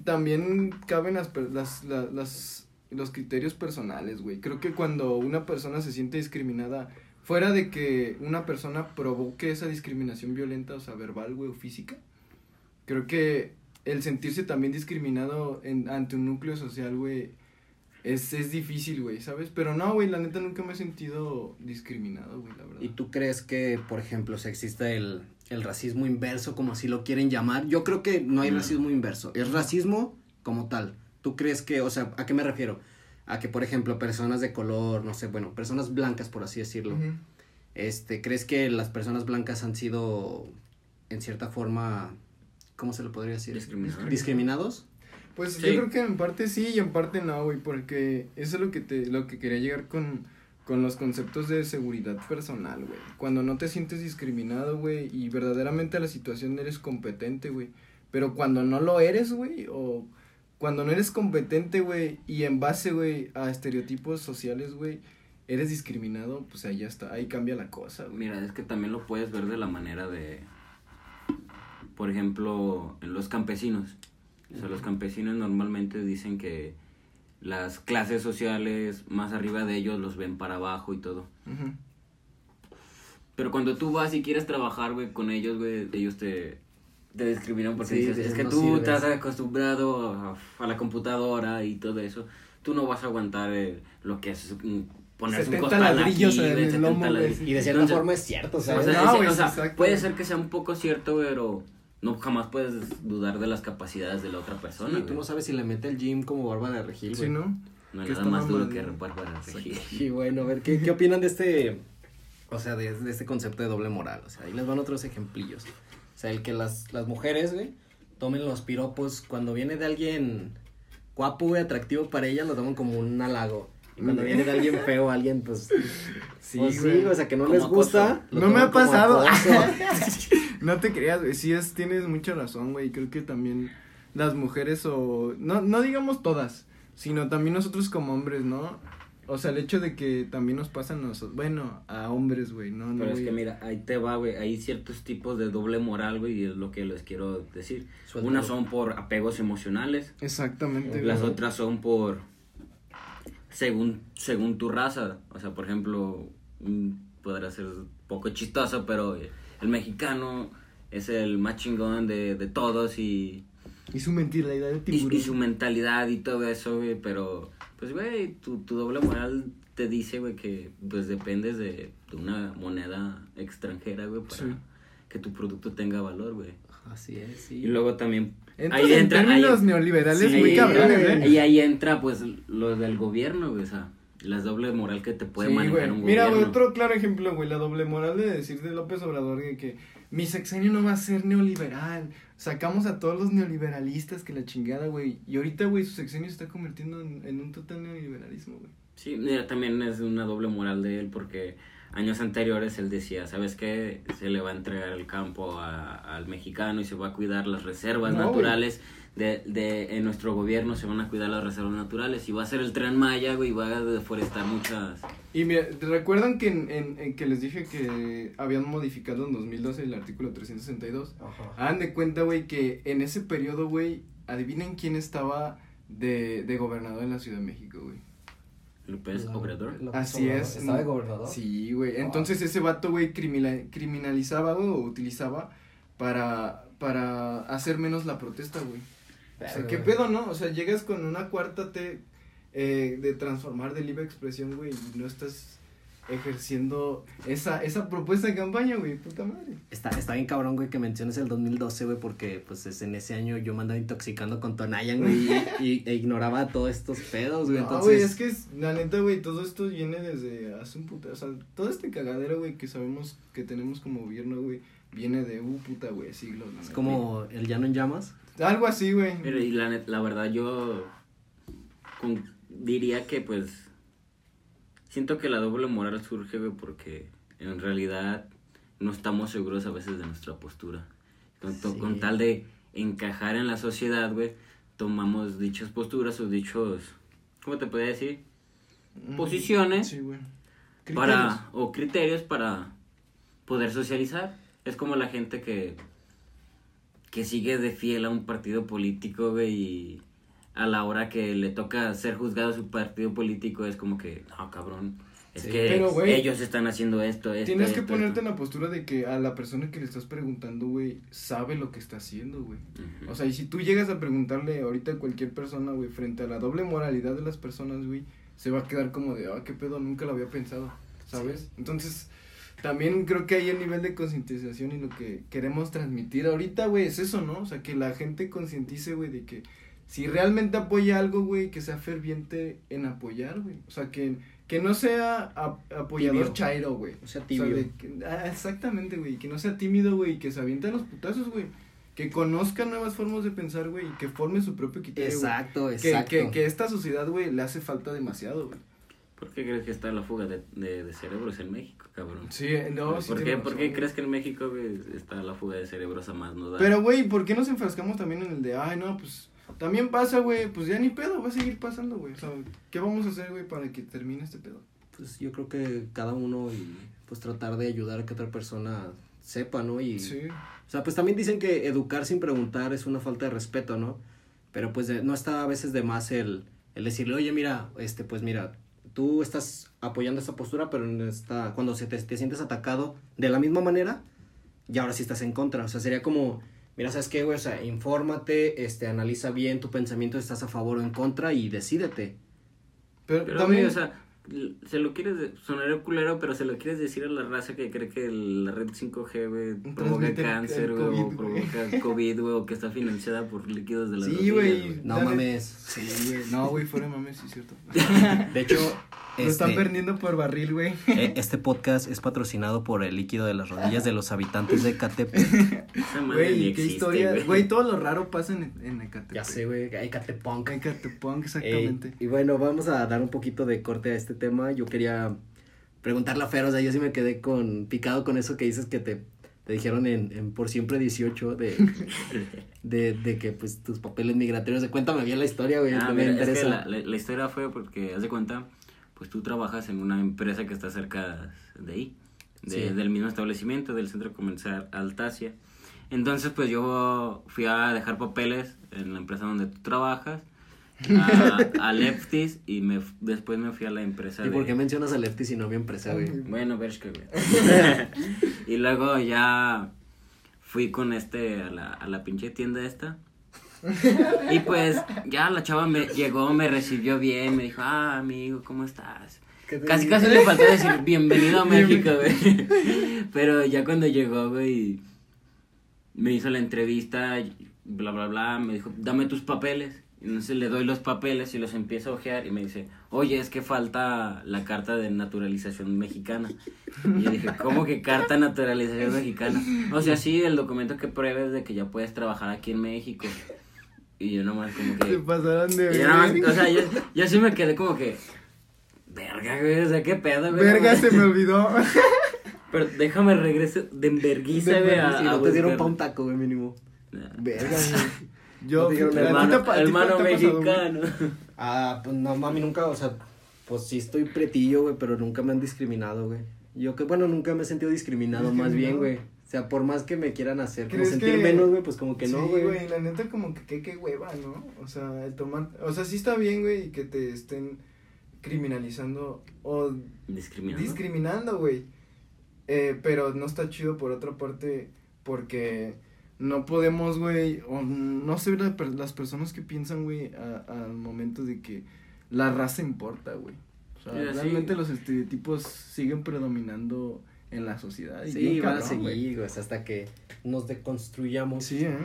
también caben las, las, las, los criterios personales, güey. Creo que cuando una persona se siente discriminada, fuera de que una persona provoque esa discriminación violenta, o sea, verbal, güey, o física, creo que el sentirse también discriminado en, ante un núcleo social, güey, es, es difícil, güey, ¿sabes? Pero no, güey, la neta nunca me he sentido discriminado, güey, la verdad. ¿Y tú crees que, por ejemplo, se exista el, el racismo inverso, como así lo quieren llamar. Yo creo que no hay racismo inverso, es racismo como tal. ¿Tú crees que, o sea, a qué me refiero? A que, por ejemplo, personas de color, no sé, bueno, personas blancas, por así decirlo, este, ¿crees que las personas blancas han sido, en cierta forma, ¿cómo se lo podría decir? Discriminados. ¿Discriminados? Pues yo creo que en parte sí y en parte no, güey, porque eso es lo que te, lo que quería llegar con con los conceptos de seguridad personal, güey. Cuando no te sientes discriminado, güey, y verdaderamente la situación eres competente, güey. Pero cuando no lo eres, güey, o cuando no eres competente, güey, y en base, güey, a estereotipos sociales, güey, eres discriminado, pues ahí ya está, ahí cambia la cosa, güey. Mira, es que también lo puedes ver de la manera de, por ejemplo, los campesinos. O sea, los campesinos normalmente dicen que las clases sociales más arriba de ellos los ven para abajo y todo. Pero cuando tú vas y quieres trabajar, güey, con ellos, güey, ellos te, te discriminan porque dices, es que tú estás acostumbrado a, la computadora y todo eso. Tú no vas a aguantar eh, lo que es mm, ponerse un costal aquí, Y de cierta forma es cierto, o sea puede ser que sea un poco cierto, pero no jamás puedes dudar de las capacidades de la otra persona. Y tú no sabes si le mete el gym como Bárbara Regil, güey. Sí, ¿no? No hay nada más duro que Bárbara Regil. Y bueno, a ver, ¿qué, ¿qué opinan de este, o sea, de, de, este concepto de doble moral? O sea, ahí les van otros ejemplillos. O sea, el que las, las mujeres, güey, tomen los piropos cuando viene de alguien guapo, güey, atractivo para ellas, lo toman como un halago. Y cuando viene de alguien feo, alguien, pues. Sí, pues sí o sea, que no les gusta. No me ha pasado. no te creas, güey. Sí, es, tienes mucha razón, güey. Creo que también las mujeres o. No, no digamos todas, sino también nosotros como hombres, ¿no? O sea, el hecho de que también nos pasan nosotros, bueno, a hombres, güey, no, Pero es que mira, ahí te va, güey, hay ciertos tipos de doble moral, güey, y es lo que les quiero decir. Unas son por apegos emocionales. Exactamente. Las otras son por según, según tu raza. O sea, por ejemplo, mm, podrá ser poco chistoso, pero el mexicano es el más chingón de, de todos y... Y su mentalidad de tiburón. Y, su mentalidad y todo eso, güey, pero... Pues, güey, tu, tu doble moral te dice, güey, que pues dependes de, de una moneda extranjera, güey, para que tu producto tenga valor, güey. Así es, sí. Y luego también ahí entra, en términos neoliberales muy cabrones, ¿eh? Y ahí entra, pues, lo del gobierno, güey, o sea, la doble moral que te puede manejar un Mira, gobierno. Mira, otro claro ejemplo, güey, la doble moral de decir de López Obrador que, que mi sexenio no va a ser neoliberal. Sacamos a todos los neoliberalistas que la chingada, güey. Y ahorita, güey, su sexenio se está convirtiendo en, en un total neoliberalismo, güey. Sí, mira, también es una doble moral de él porque años anteriores él decía, ¿sabes qué? Se le va a entregar el campo a, al mexicano y se va a cuidar las reservas naturales. De, de, en nuestro gobierno se van a cuidar las reservas naturales y va a ser el tren Maya, güey, y va a deforestar muchas... Y mira, ¿recuerdan que, en, en, que les dije que habían modificado en 2012 el artículo 362? Ajá. Hagan de cuenta, güey, que en ese periodo, güey, adivinen quién estaba de, de gobernador en la Ciudad de México, güey. López Obrador. Así es. ¿Estaba de gobernador? Sí, güey. Entonces ese vato, güey, criminal, criminalizaba, güey, o utilizaba para, para hacer menos la protesta, güey. O sea, ¿qué pedo, no? O sea, llegas con una cuarta T eh, de transformar de libre expresión, güey, y no estás ejerciendo esa, esa propuesta de campaña, güey, puta madre. Está, está bien cabrón, güey, que menciones el 2012, güey, porque, pues, es en ese año yo me andaba intoxicando con Tonayan, güey, y, e ignoraba todos estos pedos, güey, No, entonces... güey, es que, es, la neta, güey, todo esto viene desde hace un puta, o sea, todo este cagadero, güey, que sabemos que tenemos como gobierno, güey, viene de, uh, puta, güey, siglos. Es neta. como el llano en llamas. Algo así, güey. Mira, y la, la verdad yo con- diría que pues siento que la doble moral surge, güey, porque en realidad no estamos seguros a veces de nuestra postura. Con, Sí. con tal de encajar en la sociedad, güey, tomamos dichas posturas o dichos, ¿cómo te podría decir? Mm, Posiciones Sí, güey. para o criterios para poder socializar. Es como la gente que que sigue de fiel a un partido polícritico, güey, y a la hora que le toca ser juzgado su partido político es como que, no, cabrón, es Sí. que Pero, ellos están haciendo esto, esto, Tienes que ponerte esto". en la postura de que a la persona que le estás preguntando, güey, sabe lo que está haciendo, güey. O sea, y si tú llegas a preguntarle ahorita a cualquier persona, güey, frente a la doble moralidad de las personas, güey, se va a quedar como de, ah, qué pedo, nunca lo había pensado, ¿sabes? Entonces, también creo que hay el nivel de concientización y lo que queremos transmitir ahorita, güey, es eso, ¿no? O sea, que la gente concientice, güey, de que si realmente apoya algo, güey, que sea ferviente en apoyar, güey. O sea, que, que no sea a- apoyador Tibio. chairo, güey. O sea, O sea, tibio. de que- ah, exactamente, güey. Que no sea tímido, güey. Que se aviente a los putazos, güey. Que conozca nuevas formas de pensar, güey. Y que forme su propio criterio. güey. Exacto, Que, exacto. que, que esta sociedad, güey, le hace falta demasiado, güey. ¿Por qué crees que está la fuga de, de, de cerebros en México, cabrón? Sí, no, sí ¿Por, tiene qué, ¿Por qué güey. crees que en México güey, está la fuga de cerebros a más no da? Pero, güey, ¿por qué nos enfrascamos también en el de, ay, no, pues, también pasa, güey, pues ya ni pedo, va a seguir pasando, güey. O sea, ¿qué vamos a hacer, güey, para que termine este pedo? Pues yo creo que cada uno y pues tratar de ayudar a que otra persona sepa, ¿no? Y, Sí. O sea, pues también dicen que educar sin preguntar es una falta de respeto, ¿no? Pero pues de- no está a veces de más el, el decirle, oye, mira, este, pues mira, tú estás apoyando esta postura, pero en esta, cuando se te, te sientes atacado de la misma manera, y ahora sí estás en contra. O sea, sería como, mira, ¿sabes qué, güey? O sea, infórmate, este, analiza bien tu pensamiento, estás a favor o en contra y decídete. Pero, Pero, también, güey, o sea, se lo quieres, de- sonar culero, pero se lo quieres decir a la raza que cree que la red 5G, güey, provoca cáncer, güey, o provoca COVID, güey, o que está financiada por líquidos de la Sí, güey. No Dale. mames. Sí, güey. No, güey, fuera de mames, sí, es cierto. De hecho, Lo están este, perdiendo por barril, güey. eh, este podcast es patrocinado por el líquido de las rodillas de los habitantes de Catepec. Esa madre ni Güey, qué existe, historia. Güey, todo lo raro pasa en, en Ecatepec. Ya sé, güey, hay Catepunk. En Ecatepec, Ey, exactamente. y bueno, vamos a dar un poquito de corte a este tema. Yo quería preguntarle a Fer, o sea, yo sí me quedé con picado con eso que dices que te, te dijeron en, en Por Siempre 18 de, de, de que pues tus papeles migratorios. De cuéntame bien la historia, güey. Ah, me mira, es que interesa. la, la- la historia fue porque, haz de cuenta, pues tú trabajas en una empresa que está cerca de ahí, de- Sí. del mismo establecimiento, del centro comercial Altasia. Entonces, pues yo fui a dejar papeles en la empresa donde tú trabajas, a, a Lefties, y me, después me fui a la empresa ¿Y de... por qué mencionas a Lefty si no mi empresa, güey? Bueno, Bershka, güey. y luego ya fui con este a la, a la pinche tienda esta. Y pues ya la chava me llegó, me recibió bien, me dijo, ah, amigo, ¿cómo estás? Casi, casi le faltó decir bienvenido a México, güey. Pero ya cuando llegó, güey, me hizo la entrevista, y bla, bla, bla, me dijo, dame tus papeles. Y Entonces le doy los papeles y los empiezo a ojear y me dice, oye, es que falta la carta de naturalización mexicana. Y yo dije, ¿cómo que carta de naturalización mexicana? O sea, sí, el documento que pruebes de que ya puedes trabajar aquí en México. Y yo nomás como que... Se pasaron de Y yo nada más, verga. o sea, yo, yo sí me quedé como que. Verga, güey, o sea, qué pedo, güey. Verga, se me olvidó. Pero déjame regreso de enverguiza, güey. Si no te dieron pa' un taco, güey, mínimo. Verga, güey. Yo, No Hermano, mexicano. Ah, pues no, mami, nunca, o sea, pues sí estoy pretillo, güey, pero nunca me han discriminado, güey. Yo que, bueno, nunca me he sentido discriminado, más bien, güey. O sea, por más que me quieran hacer como ¿Crees sentir que- menos, güey, pues como que no, Sí, güey. güey, la neta como que qué, qué hueva, ¿no? O sea, el tomar, o sea, sí está bien, güey, y que te estén criminalizando o Discriminando. discriminando, güey. Eh, pero no está chido por otra parte porque no podemos, güey, o no sé la las personas que piensan, güey, a- al momento de que la raza importa, güey. O sea, Sí, realmente los estereotipos siguen predominando en la sociedad. y Sí, van a seguir, güey, hasta que nos deconstruyamos. Sí, ¿eh?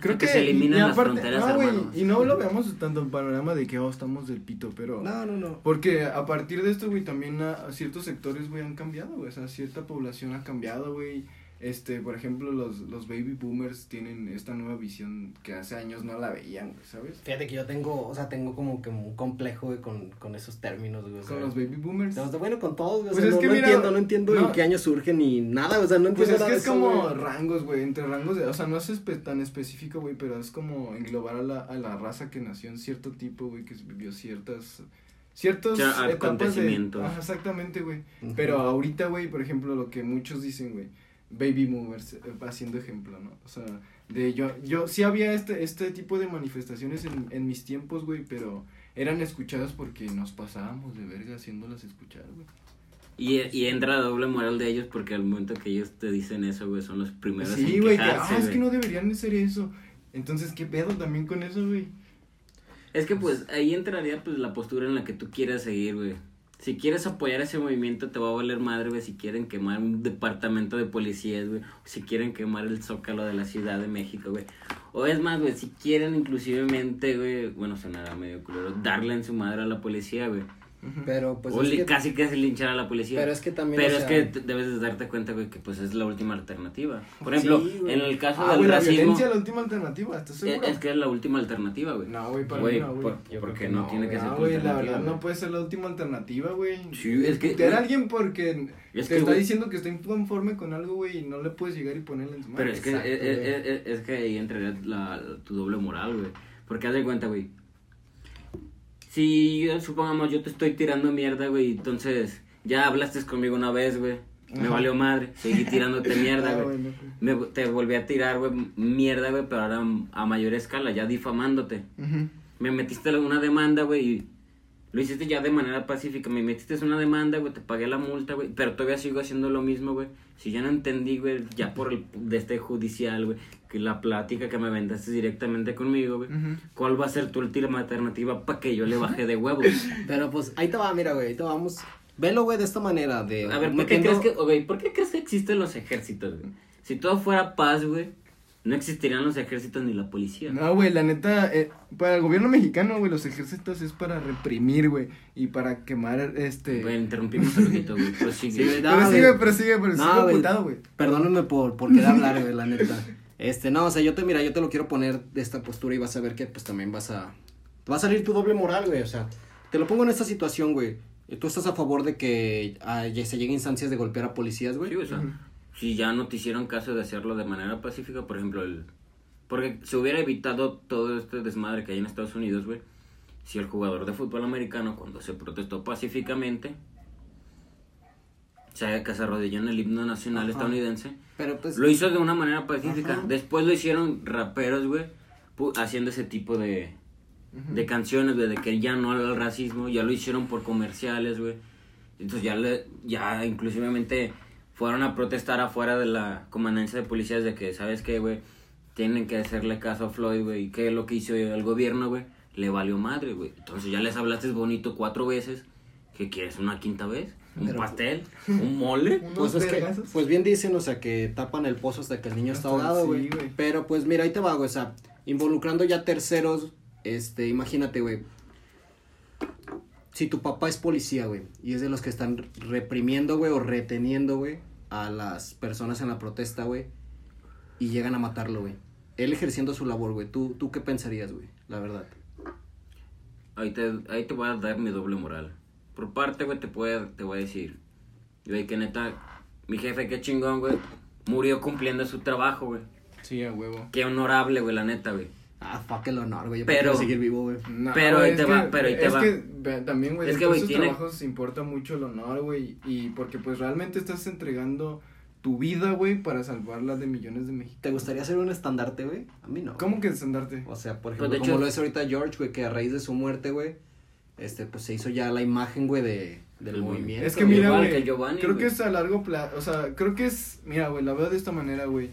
Creo que que, se eliminen y las aparte- fronteras, no, güey, hermanos. y no lo veamos tanto en panorama de que, oh, estamos del pito, pero... No, no, no. Porque a partir de esto, güey, también a, a ciertos sectores, güey, han cambiado, güey. O sea, cierta población ha cambiado, güey. Este, por ejemplo, los, los baby boomers tienen esta nueva visión que hace años no la veían, güey, ¿sabes? Fíjate que yo tengo, o sea, tengo como que un complejo, güey, con, con esos términos, güey. o sea, Con los baby boomers. o sea, bueno, con todos, güey. o Pues sea, es no, que no mira, entiendo, no entiendo no. en qué año surge ni nada, o sea, no Pues entiendo es nada que es eso, como güey. rangos, güey, entre rangos de, o sea, no es espe- tan específico, güey, pero es como englobar a la, a la raza que nació en cierto tipo, güey, que vivió ciertas, ciertos Ya, etapas de, acontecimientos. Exactamente, güey. Pero ahorita, güey, por ejemplo, lo que muchos dicen, güey, baby boomers, eh, haciendo ejemplo, ¿no? O sea, de yo, yo, sí había este, este tipo de manifestaciones en, en mis tiempos, güey, pero eran escuchadas porque nos pasábamos de verga haciéndolas escuchar, güey. Y, y entra la doble moral de ellos porque al momento que ellos te dicen eso, güey, son los primeros Sí, en güey, que, ah, es que no deberían hacer eso. Entonces, ¿qué pedo también con eso, güey? Es que pues ahí entraría pues la postura en la que tú quieras seguir, güey. Si quieres apoyar ese movimiento te va a valer madre, güey, si quieren quemar un departamento de policías, güey, si quieren quemar el zócalo de la Ciudad de México, güey. O es más, güey, si quieren inclusivemente, güey, bueno, sonará medio culero, darle en su madre a la policía, güey. Pero, pues, o es que, casi casi linchar a la policía. pero es que también, Pero o es sea, que te- debes de darte cuenta, güey, que pues es la última alternativa. Por ejemplo, Sí, en el caso Ah, del güey, la racismo, violencia es la última alternativa, ¿estás es, seguro? es que es la última alternativa, güey. No, güey, para Güey, mí no, güey. por- porque que no, no, tiene que ser No, tu güey, la verdad güey. no puede ser la última alternativa, güey. Sí, es que, güey, alguien porque Es te que, está güey. diciendo que está inconforme con algo, güey, y no le puedes llegar y ponerle en su mano. Pero es que, Exacto, es, es- güey. es- es que ahí entraría la, la- tu doble moral, güey. Porque haz de cuenta, güey. Si yo, supongamos, yo te estoy tirando mierda, güey, entonces ya hablaste conmigo una vez, güey. Me Ajá. valió madre, seguí tirándote mierda, Ah, güey. bueno, Me, te volví a tirar, güey, mierda, güey, pero ahora a mayor escala, ya difamándote. Me metiste una demanda, güey, y lo hiciste ya de manera pacífica. Me metiste una demanda, güey, te pagué la multa, güey, pero todavía sigo haciendo lo mismo, güey. Si ya no entendí, güey, ya por el de este judicial, güey, que la plática que me vendaste directamente conmigo, güey. ¿Cuál va a ser tu última alternativa para que yo le baje de huevos? Pero, pues, ahí te va, mira, güey, ahí te vamos. Velo, güey, de esta manera, de... A ver, ¿por qué, crees que, güey, ¿por qué crees que existen los ejércitos, güey? Si todo fuera paz, güey, no existirían los ejércitos ni la policía. No, güey, la neta, eh, para el gobierno mexicano, güey, los ejércitos es para reprimir, güey, y para quemar, este... Güey, interrumpimos un poquito, güey, prosigue. Sí, no, pero sigue, pero sigue, pero No, sigue güey. Perdónenme por, por querer hablar, güey, la neta. Este, no, o sea, yo te, mira, yo te lo quiero poner de esta postura y vas a ver que, pues, también vas a... Va a salir tu doble moral, güey, o sea, te lo pongo en esta situación, güey. ¿Tú estás a favor de que ah, se lleguen instancias de golpear a policías, güey? Sí, o sea. Si ya no te hicieron caso de hacerlo de manera pacífica, por ejemplo, el... Porque se hubiera evitado todo este desmadre que hay en Estados Unidos, güey, si el jugador de fútbol americano, cuando se protestó pacíficamente, se, que se arrodilló en el himno nacional Ajá. estadounidense, Pero, pues... lo hizo de una manera pacífica. Ajá. Después lo hicieron raperos, güey, haciendo ese tipo de, de canciones, güey, de que ya no al racismo, ya lo hicieron por comerciales, güey. Entonces ya, le, ya inclusivemente fueron a protestar afuera de la comandancia de policías de que, ¿sabes qué, güey? Tienen que hacerle caso a Floyd, güey. ¿Y qué es lo que hizo el gobierno, güey? Le valió madre, güey. Entonces ya les hablaste bonito cuatro veces. ¿Qué quieres? ¿Una quinta vez? ¿Un Pero- pastel? ¿Un mole? Pues es que, pues bien dicen, o sea, que tapan el pozo hasta que el niño está ahogado, güey. Pero pues mira, ahí te va, güey, o sea, involucrando ya terceros, este, imagínate, güey. Si tu papá es policía, güey, y es de los que están reprimiendo, güey, o reteniendo, güey, a las personas en la protesta, güey, y llegan a matarlo, güey. Él ejerciendo su labor, güey. ¿Tú, ¿Tú qué pensarías, güey? La verdad. Ahí te, ahí te voy a dar mi doble moral. Por parte, güey, te, puede, te voy a decir. Güey, que neta, mi jefe, qué chingón, güey. Murió cumpliendo su trabajo, güey. Sí, a huevo. Qué honorable, güey, la neta, güey. Ah, fuck el honor, güey. Yo Pero- seguir vivo, güey. No, Pero ahí es te que- va, pero ahí te es va. que ve, también, güey, Es que, güey, tiene- trabajos importa mucho el honor, güey, y porque pues realmente estás entregando tu vida, güey, para salvarla de millones de mexicanos. ¿Te gustaría ser un estandarte, güey? A mí no. ¿Cómo que estandarte? O sea, por Pues, ejemplo, como lo es ahorita George, güey, que a raíz de su muerte, güey, este, pues se hizo ya la imagen, güey, de, del movimiento. Es que mira, güey, creo que es a largo plazo, o sea, creo que es, mira, güey, la veo de esta manera, güey.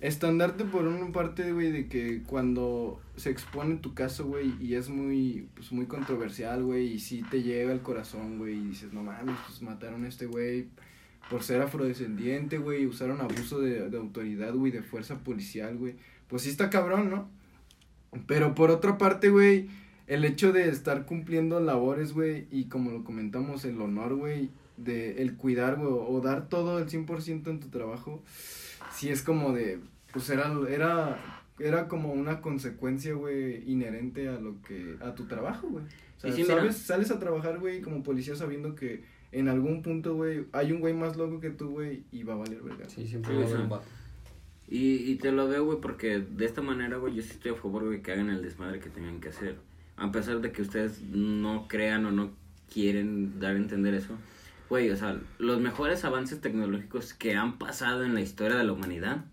Estandarte por una parte, güey, de que cuando se expone tu caso, güey, y es muy, pues, muy controversial, güey, y sí te llega al corazón, güey, y dices, no mames, pues mataron a este güey por ser afrodescendiente, güey, usaron abuso de, de autoridad, güey, de fuerza policial, güey. Pues sí está cabrón, ¿no? Pero por otra parte, güey, el hecho de estar cumpliendo labores, güey, y como lo comentamos, el honor, güey, de el cuidar, güey, o dar todo el 100% en tu trabajo, sí es como de, pues era, era, era como una consecuencia, güey, inherente a lo que, a tu trabajo, güey. O sea, sabes, sales a trabajar, güey, como policía sabiendo que en algún punto, güey, hay un güey más loco que tú, güey, y va a valer verga. Sí, siempre va a haber un vato. Y, y te lo veo, güey, porque de esta manera, güey, yo sí estoy a favor, güey, que hagan el desmadre que tengan que hacer. A pesar de que ustedes no crean o no quieren dar a entender eso. Güey, o sea, los mejores avances tecnológicos que han pasado en la historia de la humanidad,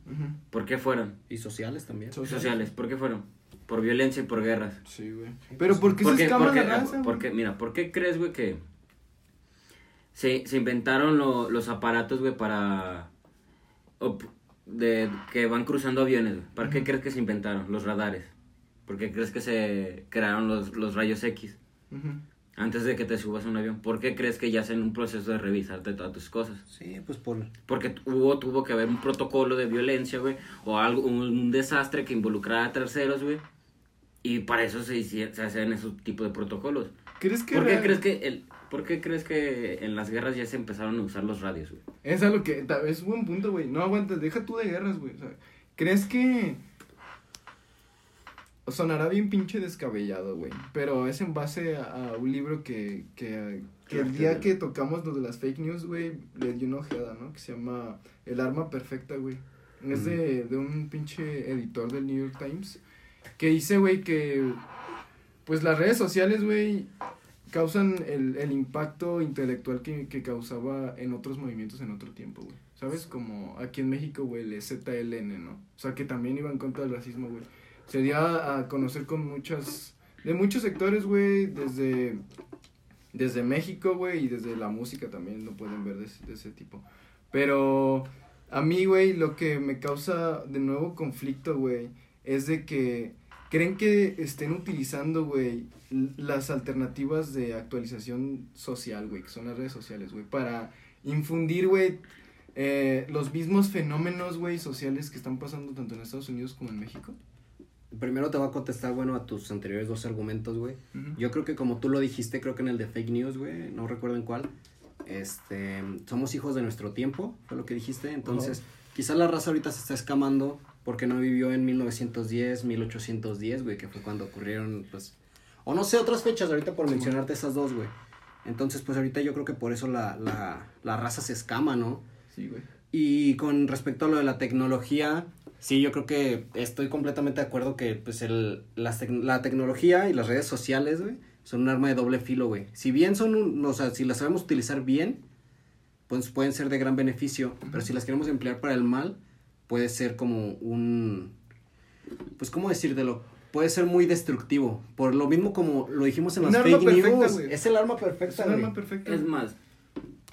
¿por qué fueron? Y sociales también. Sociales, ¿por qué fueron? Por violencia y por guerras. Sí, güey. Pero ¿por qué se porque, la raza, porque, mira, ¿por qué crees, güey, que se, se inventaron lo, los aparatos, güey, para de que van cruzando aviones. ¿Para qué crees que se inventaron los radares? ¿Por qué crees que se crearon los, los rayos X? Antes de que te subas a un avión. ¿Por qué crees que ya hacen un proceso de revisarte todas tus cosas? Sí, pues por... Porque hubo, tuvo que haber un protocolo de violencia, güey. O algo, un, desastre que involucrara a terceros, güey. Y para eso se, se hacen esos tipos de protocolos. ¿Crees que ¿Por qué crees que el, ¿Por qué crees que en las guerras ya se empezaron a usar los radios, güey? Es algo que es un buen punto, güey. No aguantas, deja tú de guerras, güey. O sea, ¿crees que sonará bien pinche descabellado, güey? Pero es en base a, un libro que, que, que el día que tocamos lo de las fake news, güey, le dio una ojeada, ¿no? Que se llama El arma perfecta, güey. Es de, de un pinche editor del New York Times que dice, güey, que pues las redes sociales, güey, causan el, el impacto intelectual que, que, causaba en otros movimientos en otro tiempo, güey. ¿Sabes? Como aquí en México, güey, el ZLN, ¿no? O sea, que también iba en contra del racismo, güey. Se dio a conocer con muchas, de muchos sectores, güey, desde, desde México, güey, y desde la música también lo pueden ver de, de ese tipo. Pero a mí, güey, lo que me causa de nuevo conflicto, güey, es de que creen que estén utilizando, güey, las alternativas de actualización social, güey, que son las redes sociales, güey, para infundir, güey, eh, los mismos fenómenos, güey, sociales que están pasando tanto en Estados Unidos como en México? Primero te voy a contestar, bueno, a tus anteriores dos argumentos, güey. Yo creo que como tú lo dijiste, creo que en el de fake news, güey, no recuerdo en cuál, este, somos hijos de nuestro tiempo, fue lo que dijiste, entonces, quizá la raza ahorita se está escamando porque no vivió en 1910, 1810, güey, que fue cuando ocurrieron, pues, o no sé, otras fechas, ahorita por mencionarte esas dos, güey. Entonces, pues ahorita yo creo que por eso la, la, la raza se escama, ¿no? Sí, güey. Y con respecto a lo de la tecnología, sí, yo creo que estoy completamente de acuerdo que, pues, el, la, la tecnología y las redes sociales, güey, son un arma de doble filo, güey. Si bien son, un, o sea, si las sabemos utilizar bien, pues pueden ser de gran beneficio, pero si las queremos emplear para el mal, puede ser como un, pues, ¿cómo decírtelo? puede ser muy destructivo. Por lo mismo como lo dijimos en las fake news. Es el arma perfecta. Es el arma perfecta. Es más,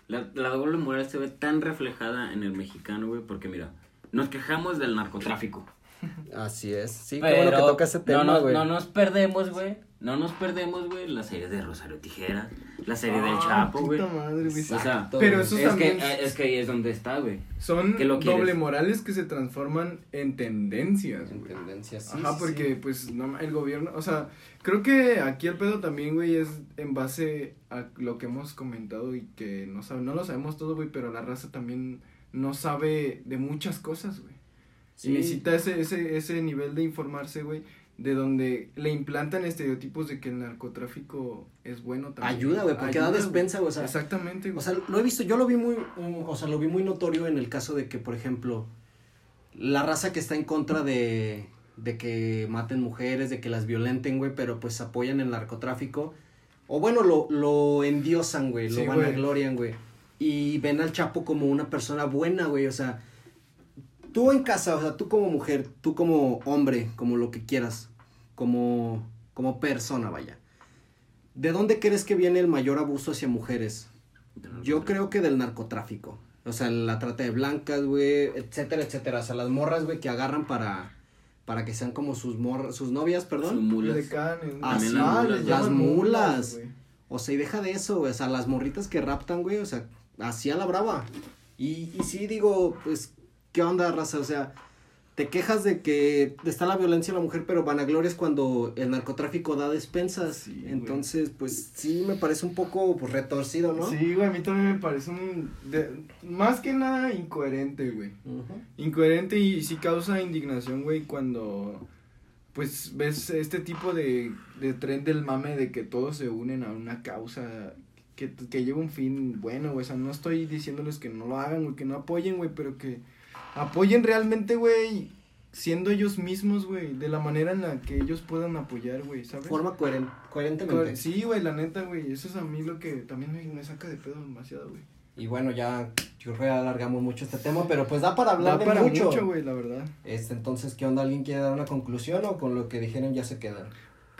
la, la doble moral se ve tan reflejada en el mexicano, güey, porque mira, nos quejamos del narcotráfico. Así es. Sí, Pero bueno que toca ese tema, güey. No, no, nos perdemos, güey. No nos perdemos, güey, la serie de Rosario Tijera, la serie del ah, Chapo, güey. madre, güey. O sea, pero eso es también que, es que ahí es donde está, güey. Son doble morales que se transforman en tendencias, En tendencias, sí. Ajá, porque pues no, el gobierno, o sea, creo que aquí el pedo también, güey, es en base a lo que hemos comentado y que no sabe, no lo sabemos todo, güey, pero la raza también no sabe de muchas cosas, güey. Y necesita ese, ese, ese nivel de informarse, güey, de donde le implantan estereotipos de que el narcotráfico es bueno también. Ayuda, güey, porque da despensa, güey, o sea. Exactamente, güey. O sea, lo he visto, yo lo vi muy, o sea, lo vi muy notorio en el caso de que, por ejemplo, la raza que está en contra de, de que maten mujeres, de que las violenten, güey, pero pues apoyan el narcotráfico, o bueno, lo, lo endiosan, güey, lo van a glorian, güey, y ven al Chapo como una persona buena, güey, o sea, tú en casa, o sea, tú como mujer, tú como hombre, como lo que quieras, como, como persona, vaya. ¿de dónde crees que viene el mayor abuso hacia mujeres? Yo creo que del narcotráfico. O sea, la trata de blancas, güey, etcétera, etcétera. O sea, las morras, güey, que agarran para para que sean como sus morras, sus novias, perdón. Sus mulas. Decanes, Ah, ¿no? sí, Ah, las mulas. O sea, y deja de eso, güey. O sea, las morritas que raptan, güey, o sea, así a la brava. Y, y sí digo, pues, ¿qué onda, raza? O sea, te quejas de que está la violencia a la mujer, pero vanagloria es cuando el narcotráfico da despensas. Sí, güey. Entonces, pues, sí me parece un poco pues, retorcido, ¿no? Sí, güey, a mí también me parece un... de- más que nada incoherente, güey. Incoherente y sí causa indignación, güey, cuando pues ves este tipo de, de tren del mame de que todos se unen a una causa que, que lleva un fin bueno, güey. O sea, no estoy diciéndoles que no lo hagan, güey, que no apoyen, güey, pero que apoyen realmente, güey, siendo ellos mismos, güey, de la manera en la que ellos puedan apoyar, güey, ¿sabes? Forma coheren- coherentemente. Sí, güey, la neta, güey, eso es a mí lo que también me, me saca de pedo demasiado, güey. Y bueno, ya yo creo que alargamos mucho este tema, pero pues da para hablar Da de para mucho. mucho, güey, la verdad. Este, entonces, ¿qué onda? ¿Alguien quiere dar una conclusión o con lo que dijeron ya se quedan?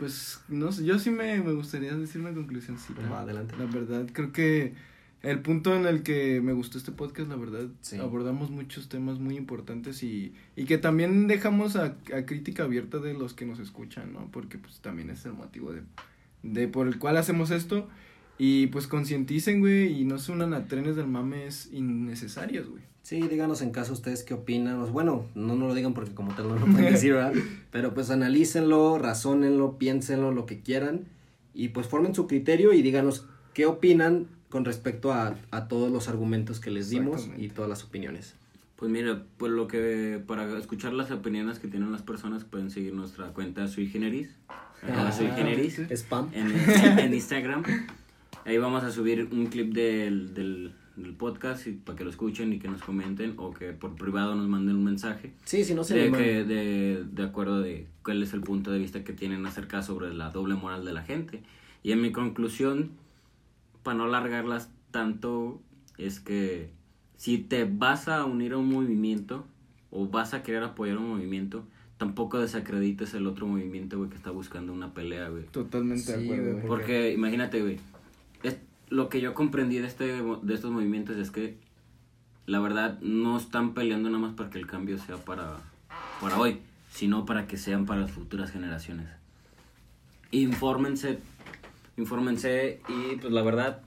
Pues, no sé, yo sí me, me gustaría decir una conclusión. Va, adelante. La verdad, creo que el punto en el que me gustó este podcast, la verdad, Sí. abordamos muchos temas muy importantes y, y que también dejamos a, a crítica abierta de los que nos escuchan, ¿no? Porque pues también es el motivo de, de por el cual hacemos esto. Y pues concienticen, güey, y no se unan a trenes del mames innecesarios, güey. Sí, díganos en caso ustedes qué opinan. O, Bueno, no nos lo digan porque como tal no lo pueden decir, ¿verdad? Pero pues analícenlo, razónenlo, piénsenlo, lo que quieran. Y pues formen su criterio y díganos qué opinan con respecto a, a todos los argumentos que les dimos y todas las opiniones. Pues mira, pues lo que para escuchar las opiniones que tienen las personas pueden seguir nuestra cuenta Sui Generis, Ah, Sui Generis. Spam. en, en Instagram. Ahí vamos a subir un clip del, del, del podcast y, para que lo escuchen y que nos comenten o que por privado nos manden un mensaje Sí, si no se de, que, de, de acuerdo de cuál es el punto de vista que tienen acerca sobre la doble moral de la gente. Y en mi conclusión, para no alargarlas tanto, es que si te vas a unir a un movimiento o vas a querer apoyar un movimiento, tampoco desacredites el otro movimiento, güey, que está buscando una pelea, güey. Totalmente Sí, de acuerdo, güey. Porque imagínate, güey, lo que yo comprendí de, este, de estos movimientos es que la verdad no están peleando nada más para que el cambio sea para, para hoy, sino para que sean para las futuras generaciones. Infórmense, infórmense y pues la verdad,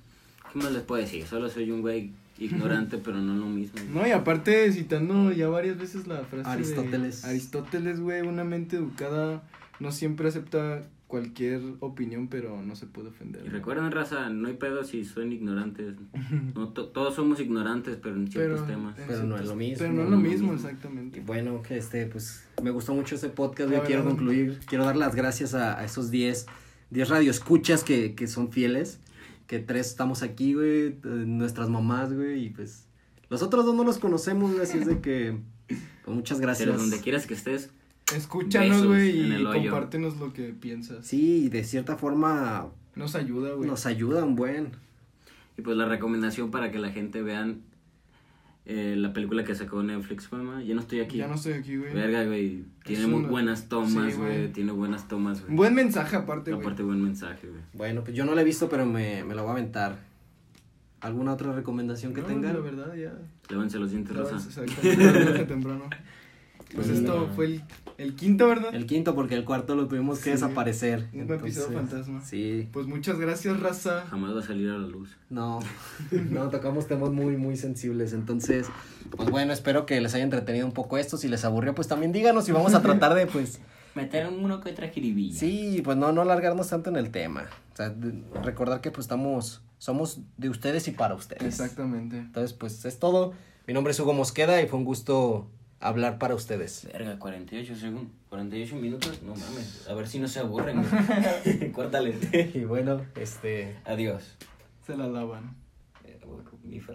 ¿qué más les puedo decir? Solo soy un güey ignorante, pero no lo mismo. No, y aparte citando ya varias veces la frase Aristóteles. de Aristóteles, güey, una mente educada no siempre acepta cualquier opinión, pero no se puede ofender. Y ¿no? recuerden, raza, no hay pedo si son ignorantes. No, to- todos somos ignorantes, pero en ciertos pero, temas. en Pero no es lo mismo. Pero no es No lo es lo mismo, mismo. Y exactamente. bueno, que este, pues, me gustó mucho ese podcast, yo quiero concluir, quiero dar las gracias a, a esos 10, 10 radioescuchas que, que son fieles, que tres estamos aquí, güey, eh, nuestras mamás, güey, y pues, los otros dos no los conocemos, güey, así es de que, pues, muchas gracias. Pero donde quieras que estés, Escúchanos, güey, y compártenos lo que piensas. Sí, de cierta forma Nos ayuda, güey. nos ayudan, buen. Y pues la recomendación para que la gente vean eh, la película que sacó Netflix, mamá. Ya no estoy aquí. Ya no estoy aquí, güey. Verga, güey. Tiene muy una- buenas tomas, güey. Tiene buenas tomas, güey. Buen mensaje aparte, güey. Aparte, buen mensaje, güey. Bueno, pues yo no la he visto, pero me, me la voy a aventar. ¿Alguna otra recomendación que No, tengan? La verdad, ya. Lévanse los dientes, desde temprano. Pues esto fue el, el quinto, ¿verdad? El quinto, porque el cuarto lo tuvimos que Sí. desaparecer. Un episodio fantasma. Sí. Pues muchas gracias, raza. Jamás va a salir a la luz. No, no, tocamos temas muy, muy sensibles. Entonces, pues bueno, espero que les haya entretenido un poco esto. Si les aburrió, pues también díganos y vamos a tratar de, pues, Meter uno que otra jiribilla. sí, pues no, no alargarnos tanto en el tema. O sea, recordar que pues estamos, somos de ustedes y para ustedes. Exactamente. Entonces, pues es todo. Mi nombre es Hugo Mosqueda y fue un gusto hablar para ustedes. Verga, 48 segundos. 48 minutos. No mames. A ver si no se aburren. Córtale. Y bueno, este... Adiós. Se la lavan. Eh, Mi frase.